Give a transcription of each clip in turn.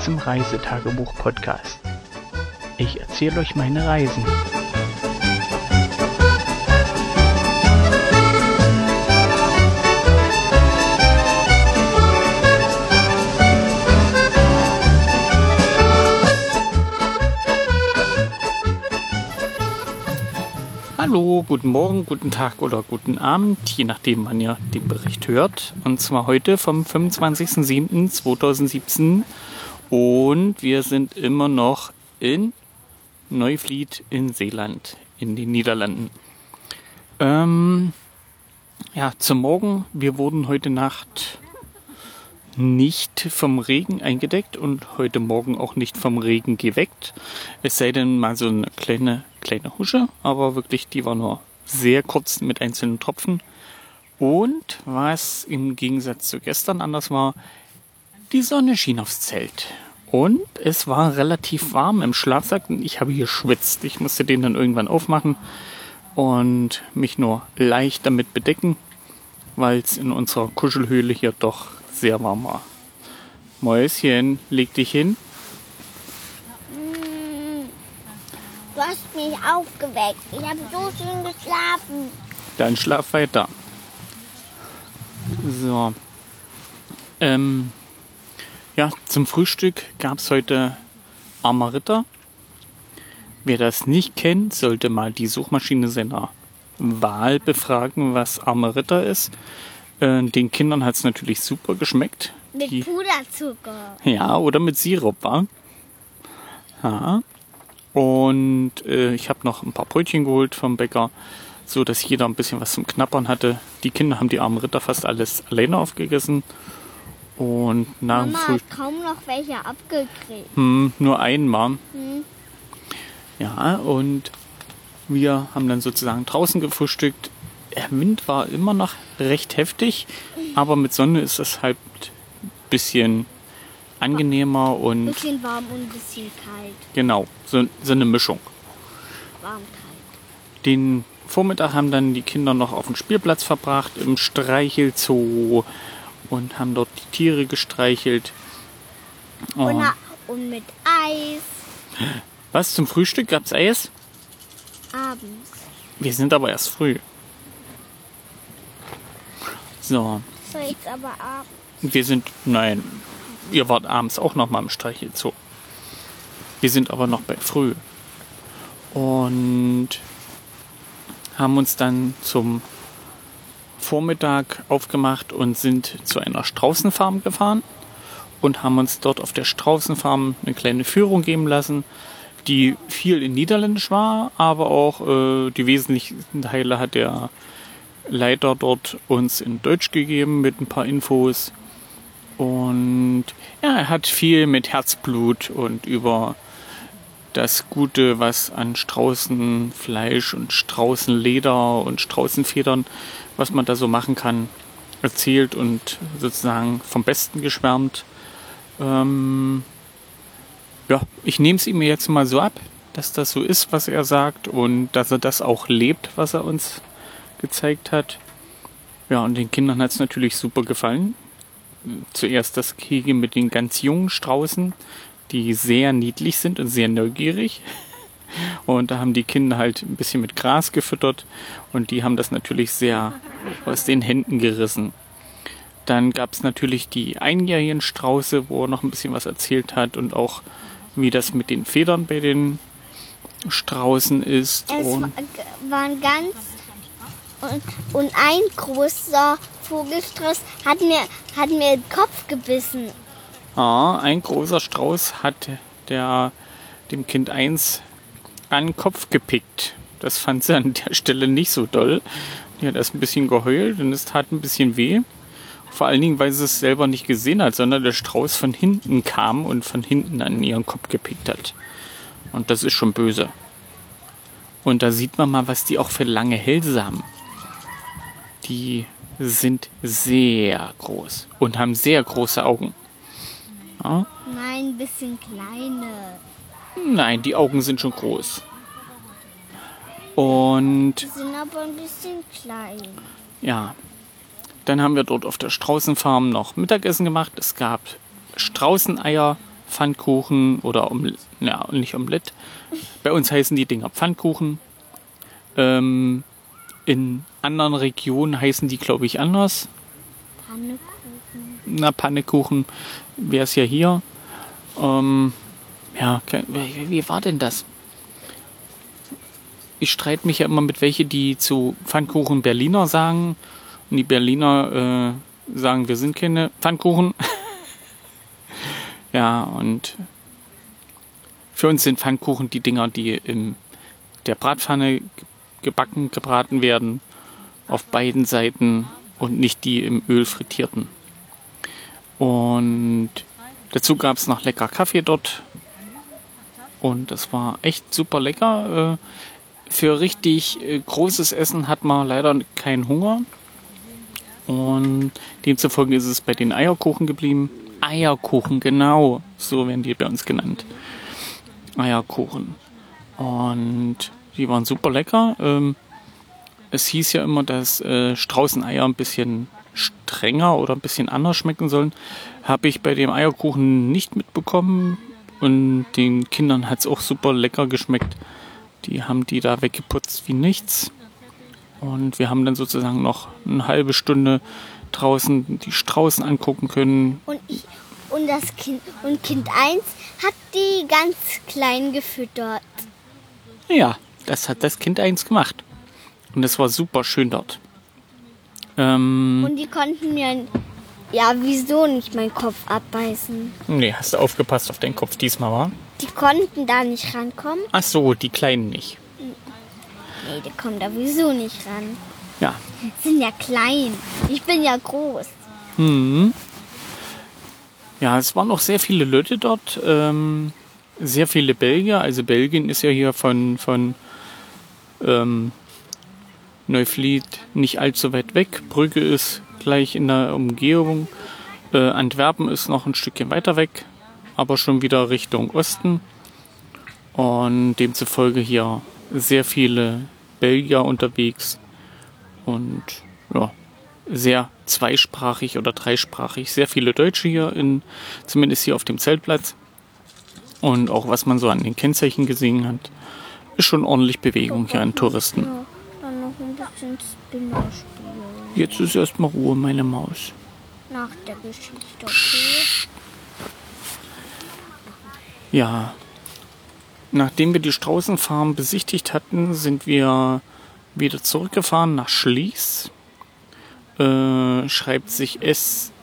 Zum Reisetagebuch-Podcast. Ich erzähle euch meine Reisen. Hallo, guten Morgen, guten Tag oder guten Abend, je nachdem, wann ihr den Bericht hört. Und zwar heute vom 25.07.2017. Und wir sind immer noch in Neuflied in Seeland, in den Niederlanden. Ähm, ja, zum Morgen. Wir wurden heute Nacht nicht vom Regen eingedeckt und heute Morgen auch nicht vom Regen geweckt. Es sei denn mal so eine kleine, kleine Husche, aber wirklich, die war nur sehr kurz mit einzelnen Tropfen. Und was im Gegensatz zu gestern anders war, die Sonne schien aufs Zelt. Und es war relativ warm im Schlafsack und ich habe geschwitzt. Ich musste den dann irgendwann aufmachen und mich nur leicht damit bedecken, weil es in unserer Kuschelhöhle hier doch sehr warm war. Mäuschen, leg dich hin. Du hast mich aufgeweckt. Ich habe so schön geschlafen. Dann schlaf weiter. So. Ähm, ja, zum Frühstück gab es heute Ritter. Wer das nicht kennt, sollte mal die Suchmaschine seiner Wahl befragen, was Ritter ist. Äh, den Kindern hat es natürlich super geschmeckt. Mit die, Puderzucker. Ja, oder mit Sirup, war. Ja. Und äh, ich habe noch ein paar Brötchen geholt vom Bäcker, so dass jeder ein bisschen was zum Knappern hatte. Die Kinder haben die armen Ritter fast alles alleine aufgegessen. Und nach Mama hat kaum noch welche abgekriegt. Hm, nur einmal. Hm. Ja, und wir haben dann sozusagen draußen gefrühstückt der Wind war immer noch recht heftig, aber mit Sonne ist es halt ein bisschen angenehmer und. Ein bisschen warm und ein bisschen kalt. Genau, so, so eine Mischung. Warm, kalt. Den Vormittag haben dann die Kinder noch auf dem Spielplatz verbracht, im Streichelzoo und haben dort die Tiere gestreichelt. Und, und, und mit Eis. Was zum Frühstück gab's Eis? Abends. Wir sind aber erst früh. So. So, jetzt aber abends. Wir sind, nein, ihr wart abends auch noch mal im Streichelzoo. Wir sind aber noch bei früh. Und haben uns dann zum Vormittag aufgemacht und sind zu einer Straußenfarm gefahren und haben uns dort auf der Straußenfarm eine kleine Führung geben lassen, die viel in Niederländisch war, aber auch äh, die wesentlichen Teile hat der Leiter dort uns in Deutsch gegeben mit ein paar Infos. Und ja, er hat viel mit Herzblut und über das Gute, was an Straußenfleisch und Straußenleder und Straußenfedern, was man da so machen kann, erzählt und sozusagen vom Besten geschwärmt. Ähm, ja, ich nehme es ihm jetzt mal so ab, dass das so ist, was er sagt und dass er das auch lebt, was er uns gezeigt hat. Ja, und den Kindern hat es natürlich super gefallen. Zuerst das Gehege mit den ganz jungen Straußen, die sehr niedlich sind und sehr neugierig. Und da haben die Kinder halt ein bisschen mit Gras gefüttert und die haben das natürlich sehr aus den Händen gerissen. Dann gab es natürlich die einjährigen Strauße, wo er noch ein bisschen was erzählt hat und auch wie das mit den Federn bei den Straußen ist. Es waren ganz und, und ein großer Vogelstrauß hat mir, hat mir den Kopf gebissen. Ein großer Strauß hat der, dem Kind eins an den Kopf gepickt. Das fand sie an der Stelle nicht so doll. Die hat erst ein bisschen geheult und es tat ein bisschen weh. Vor allen Dingen, weil sie es selber nicht gesehen hat, sondern der Strauß von hinten kam und von hinten an ihren Kopf gepickt hat. Und das ist schon böse. Und da sieht man mal, was die auch für lange Hälse haben die sind sehr groß und haben sehr große Augen. Ja? Nein, ein bisschen kleine. Nein, die Augen sind schon groß. Und. Die sind aber ein bisschen klein. Ja. Dann haben wir dort auf der Straußenfarm noch Mittagessen gemacht. Es gab Straußeneier, Pfannkuchen oder um, ja, nicht Omelette. Bei uns heißen die Dinger Pfannkuchen. Ähm, in anderen Regionen heißen die, glaube ich, anders. Pannekuchen. Na, Pannekuchen wäre es ja hier. Ähm, ja, wie, wie war denn das? Ich streite mich ja immer mit welche, die zu Pfannkuchen Berliner sagen. Und die Berliner äh, sagen, wir sind keine Pfannkuchen. ja, und für uns sind Pfannkuchen die Dinger, die in der Bratpfanne ge- gebacken, gebraten werden. Auf beiden Seiten und nicht die im Öl frittierten. Und dazu gab es noch lecker Kaffee dort. Und das war echt super lecker. Äh, Für richtig äh, großes Essen hat man leider keinen Hunger. Und demzufolge ist es bei den Eierkuchen geblieben. Eierkuchen, genau. So werden die bei uns genannt. Eierkuchen. Und die waren super lecker. Ähm, es hieß ja immer, dass äh, Straußeneier ein bisschen strenger oder ein bisschen anders schmecken sollen. Habe ich bei dem Eierkuchen nicht mitbekommen. Und den Kindern hat es auch super lecker geschmeckt. Die haben die da weggeputzt wie nichts. Und wir haben dann sozusagen noch eine halbe Stunde draußen die Straußen angucken können. Und, ich, und das Kind und Kind 1 hat die ganz klein gefüttert. Ja, das hat das Kind eins gemacht. Und es war super schön dort. Ähm, Und die konnten mir ja wieso nicht meinen Kopf abbeißen. nee, hast du aufgepasst auf deinen Kopf diesmal, war? Die konnten da nicht rankommen. Ach so, die Kleinen nicht. Nee, die kommen da wieso nicht ran. Ja. Die sind ja klein. Ich bin ja groß. Mhm. Ja, es waren noch sehr viele Leute dort. Ähm, sehr viele Belgier. Also Belgien ist ja hier von, von ähm, Neuflied nicht allzu weit weg. Brügge ist gleich in der Umgebung. Äh, Antwerpen ist noch ein Stückchen weiter weg, aber schon wieder Richtung Osten. Und demzufolge hier sehr viele Belgier unterwegs. Und ja, sehr zweisprachig oder dreisprachig. Sehr viele Deutsche hier, in, zumindest hier auf dem Zeltplatz. Und auch was man so an den Kennzeichen gesehen hat, ist schon ordentlich Bewegung hier an Touristen. Ein bisschen Spinner spielen. Jetzt ist erstmal Ruhe, meine Maus. Nach der Geschichte, okay? Ja. Nachdem wir die Straußenfarm besichtigt hatten, sind wir wieder zurückgefahren nach Schlies. Äh, schreibt sich S-L-U-S-I,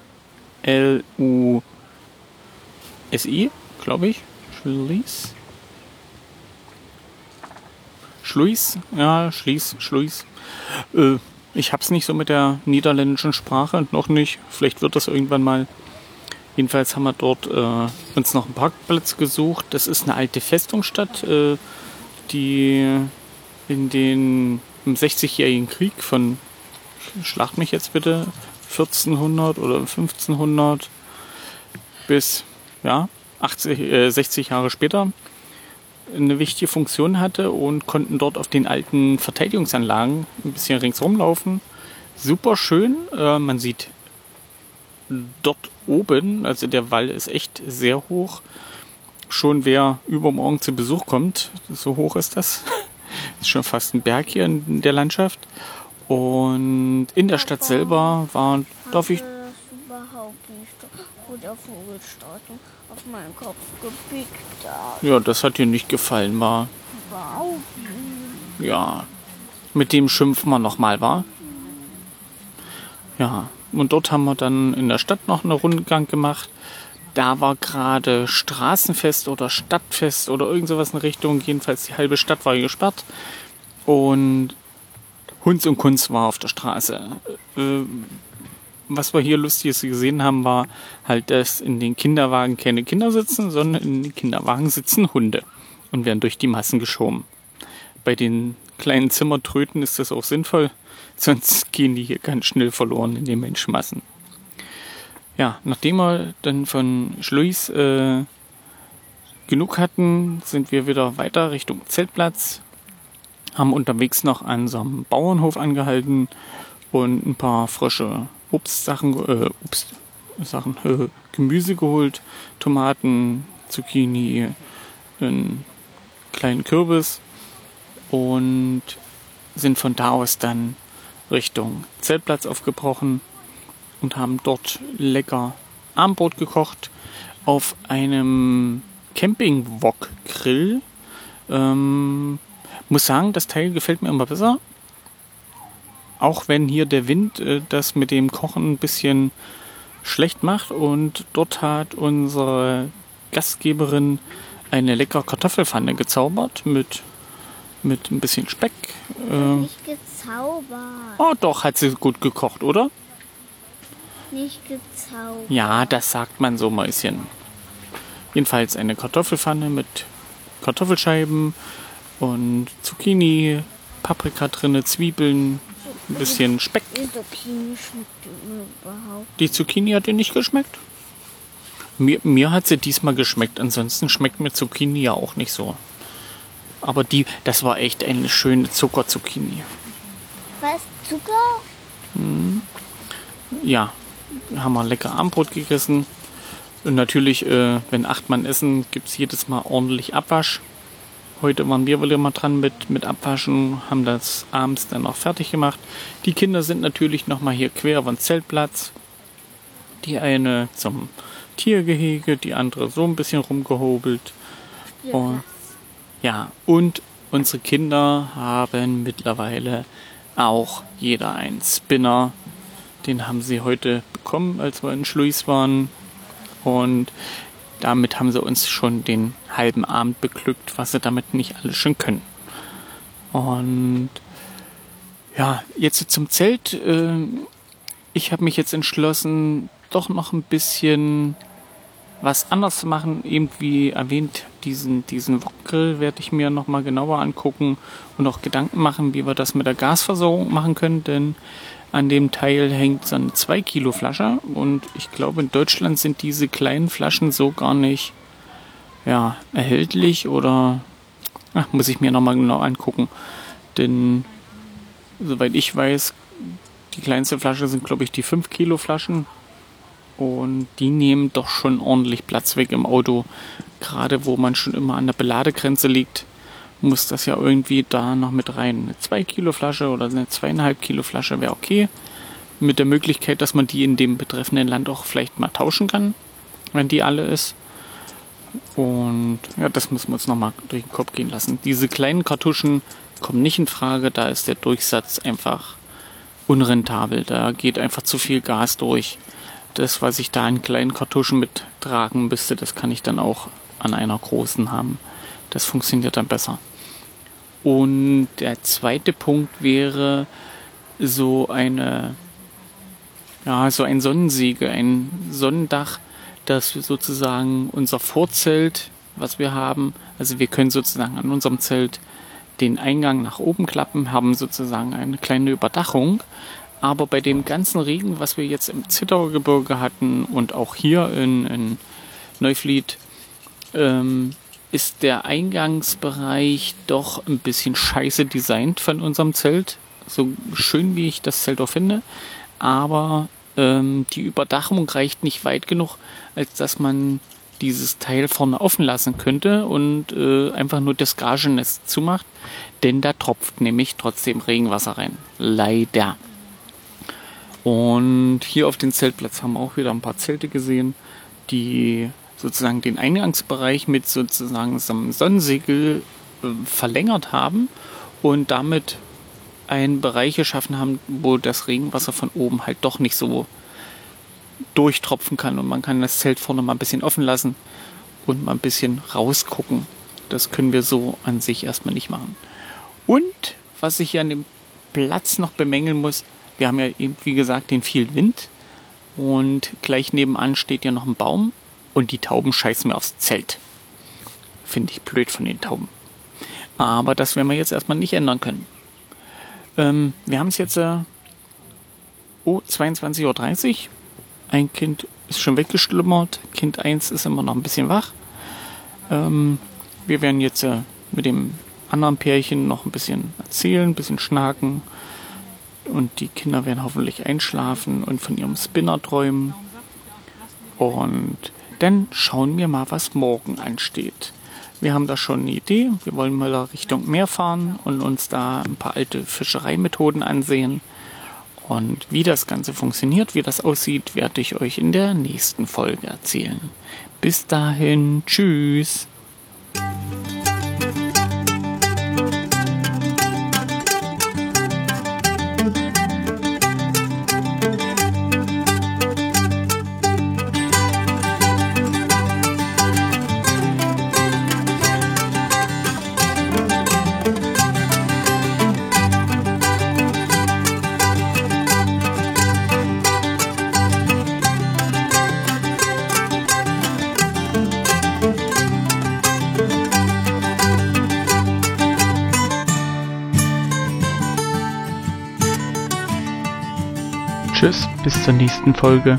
glaube ich. Schlies. Schluis, ja, Schlies, Schluis. Äh, ich hab's nicht so mit der niederländischen Sprache, noch nicht. Vielleicht wird das irgendwann mal. Jedenfalls haben wir dort äh, uns noch einen Parkplatz gesucht. Das ist eine alte Festungsstadt, äh, die in den im 60-jährigen Krieg von, schlacht mich jetzt bitte, 1400 oder 1500 bis ja, 80, äh, 60 Jahre später eine wichtige Funktion hatte und konnten dort auf den alten Verteidigungsanlagen ein bisschen ringsrum laufen. Super schön. Äh, man sieht dort oben, also der Wall ist echt sehr hoch. Schon wer übermorgen zu Besuch kommt, so hoch ist das. Ist schon fast ein Berg hier in der Landschaft. Und in der Stadt selber war, darf ich, Das überhaupt nicht, wo der Vogelstarten auf meinen Kopf gepickt hat. ja, das hat dir nicht gefallen, war, nicht. ja, mit dem schimpfen wir nochmal, war. Ja, und dort haben wir dann in der Stadt noch einen Rundgang gemacht. Da war gerade Straßenfest oder Stadtfest oder irgend sowas in Richtung. Jedenfalls die halbe Stadt war gesperrt. Und Hunds und Kunst war auf der Straße. Äh, was wir hier Lustiges gesehen haben, war halt, dass in den Kinderwagen keine Kinder sitzen, sondern in den Kinderwagen sitzen Hunde und werden durch die Massen geschoben. Bei den kleinen Zimmertröten ist das auch sinnvoll, sonst gehen die hier ganz schnell verloren in den Menschenmassen. Ja, nachdem wir dann von Schluis äh, genug hatten, sind wir wieder weiter Richtung Zeltplatz, haben unterwegs noch an so einem Bauernhof angehalten und ein paar frische Obstsachen, äh, Obst, Sachen äh, Gemüse geholt, Tomaten, Zucchini, einen kleinen Kürbis und sind von da aus dann Richtung Zeltplatz aufgebrochen und haben dort lecker Armbrot gekocht auf einem Camping-Wok-Grill. Ähm, muss sagen, das Teil gefällt mir immer besser. Auch wenn hier der Wind äh, das mit dem Kochen ein bisschen schlecht macht. Und dort hat unsere Gastgeberin eine leckere Kartoffelpfanne gezaubert mit, mit ein bisschen Speck. Äh, nicht gezaubert. Oh, doch, hat sie gut gekocht, oder? Nicht gezaubert. Ja, das sagt man so, Mäuschen. Jedenfalls eine Kartoffelpfanne mit Kartoffelscheiben und Zucchini, Paprika drinne, Zwiebeln, ein bisschen Speck. Die Zucchini schmeckt überhaupt. Die Zucchini hat dir nicht geschmeckt? Mir, mir hat sie diesmal geschmeckt. Ansonsten schmeckt mir Zucchini ja auch nicht so. Aber die, das war echt eine schöne Zuckerzucchini. Was? Zucker? Hm. Ja, haben wir lecker Armbrot gegessen. Und natürlich, äh, wenn acht Mann essen, gibt es jedes Mal ordentlich Abwasch. Heute waren wir wieder mal dran mit, mit Abwaschen, haben das abends dann noch fertig gemacht. Die Kinder sind natürlich noch mal hier quer über den Zeltplatz. Die eine zum Tiergehege, die andere so ein bisschen rumgehobelt. Und, ja, und unsere Kinder haben mittlerweile auch jeder einen Spinner. Den haben sie heute bekommen, als wir in Schluis waren. Und damit haben sie uns schon den halben Abend beglückt, was sie damit nicht alles schon können. Und ja, jetzt zum Zelt. Äh, ich habe mich jetzt entschlossen, doch noch ein bisschen was anders zu machen. Eben wie erwähnt, diesen, diesen Wokgrill werde ich mir nochmal genauer angucken und auch Gedanken machen, wie wir das mit der Gasversorgung machen können. Denn an dem Teil hängt so eine 2 Kilo Flasche und ich glaube in Deutschland sind diese kleinen Flaschen so gar nicht ja, erhältlich oder ach, muss ich mir nochmal genau angucken. Denn soweit ich weiß, die kleinste Flasche sind glaube ich die 5 Kilo Flaschen und die nehmen doch schon ordentlich Platz weg im Auto. Gerade wo man schon immer an der Beladegrenze liegt muss das ja irgendwie da noch mit rein. Eine 2 Kilo Flasche oder eine 2,5 Kilo Flasche wäre okay. Mit der Möglichkeit, dass man die in dem betreffenden Land auch vielleicht mal tauschen kann, wenn die alle ist. Und ja, das müssen wir uns nochmal durch den Kopf gehen lassen. Diese kleinen Kartuschen kommen nicht in Frage, da ist der Durchsatz einfach unrentabel. Da geht einfach zu viel Gas durch. Das, was ich da in kleinen Kartuschen mittragen müsste, das kann ich dann auch an einer großen haben. Das funktioniert dann besser. Und der zweite Punkt wäre so eine, ja, so ein Sonnensegel, ein Sonnendach, das sozusagen unser Vorzelt, was wir haben, also wir können sozusagen an unserem Zelt den Eingang nach oben klappen, haben sozusagen eine kleine Überdachung. Aber bei dem ganzen Regen, was wir jetzt im Zittauer Gebirge hatten und auch hier in, in Neuflied, ähm, ist der Eingangsbereich doch ein bisschen scheiße designt von unserem Zelt. So schön wie ich das Zelt auch finde. Aber ähm, die Überdachung reicht nicht weit genug, als dass man dieses Teil vorne offen lassen könnte und äh, einfach nur das Garagenest zumacht. Denn da tropft nämlich trotzdem Regenwasser rein. Leider. Und hier auf dem Zeltplatz haben wir auch wieder ein paar Zelte gesehen, die sozusagen den Eingangsbereich mit sozusagen so einem Sonnensegel äh, verlängert haben und damit einen Bereich geschaffen haben, wo das Regenwasser von oben halt doch nicht so durchtropfen kann und man kann das Zelt vorne mal ein bisschen offen lassen und mal ein bisschen rausgucken. Das können wir so an sich erstmal nicht machen. Und was ich hier an dem Platz noch bemängeln muss, wir haben ja eben, wie gesagt, den viel Wind und gleich nebenan steht ja noch ein Baum und die Tauben scheißen mir aufs Zelt. Finde ich blöd von den Tauben. Aber das werden wir jetzt erstmal nicht ändern können. Ähm, wir haben es jetzt äh, oh, 22.30 Uhr. Ein Kind ist schon weggeschlummert. Kind 1 ist immer noch ein bisschen wach. Ähm, wir werden jetzt äh, mit dem anderen Pärchen noch ein bisschen erzählen, ein bisschen schnaken. Und die Kinder werden hoffentlich einschlafen und von ihrem Spinner träumen. Und dann schauen wir mal, was morgen ansteht. Wir haben da schon eine Idee. Wir wollen mal Richtung Meer fahren und uns da ein paar alte Fischereimethoden ansehen. Und wie das Ganze funktioniert, wie das aussieht, werde ich euch in der nächsten Folge erzählen. Bis dahin, tschüss. Zur nächsten Folge.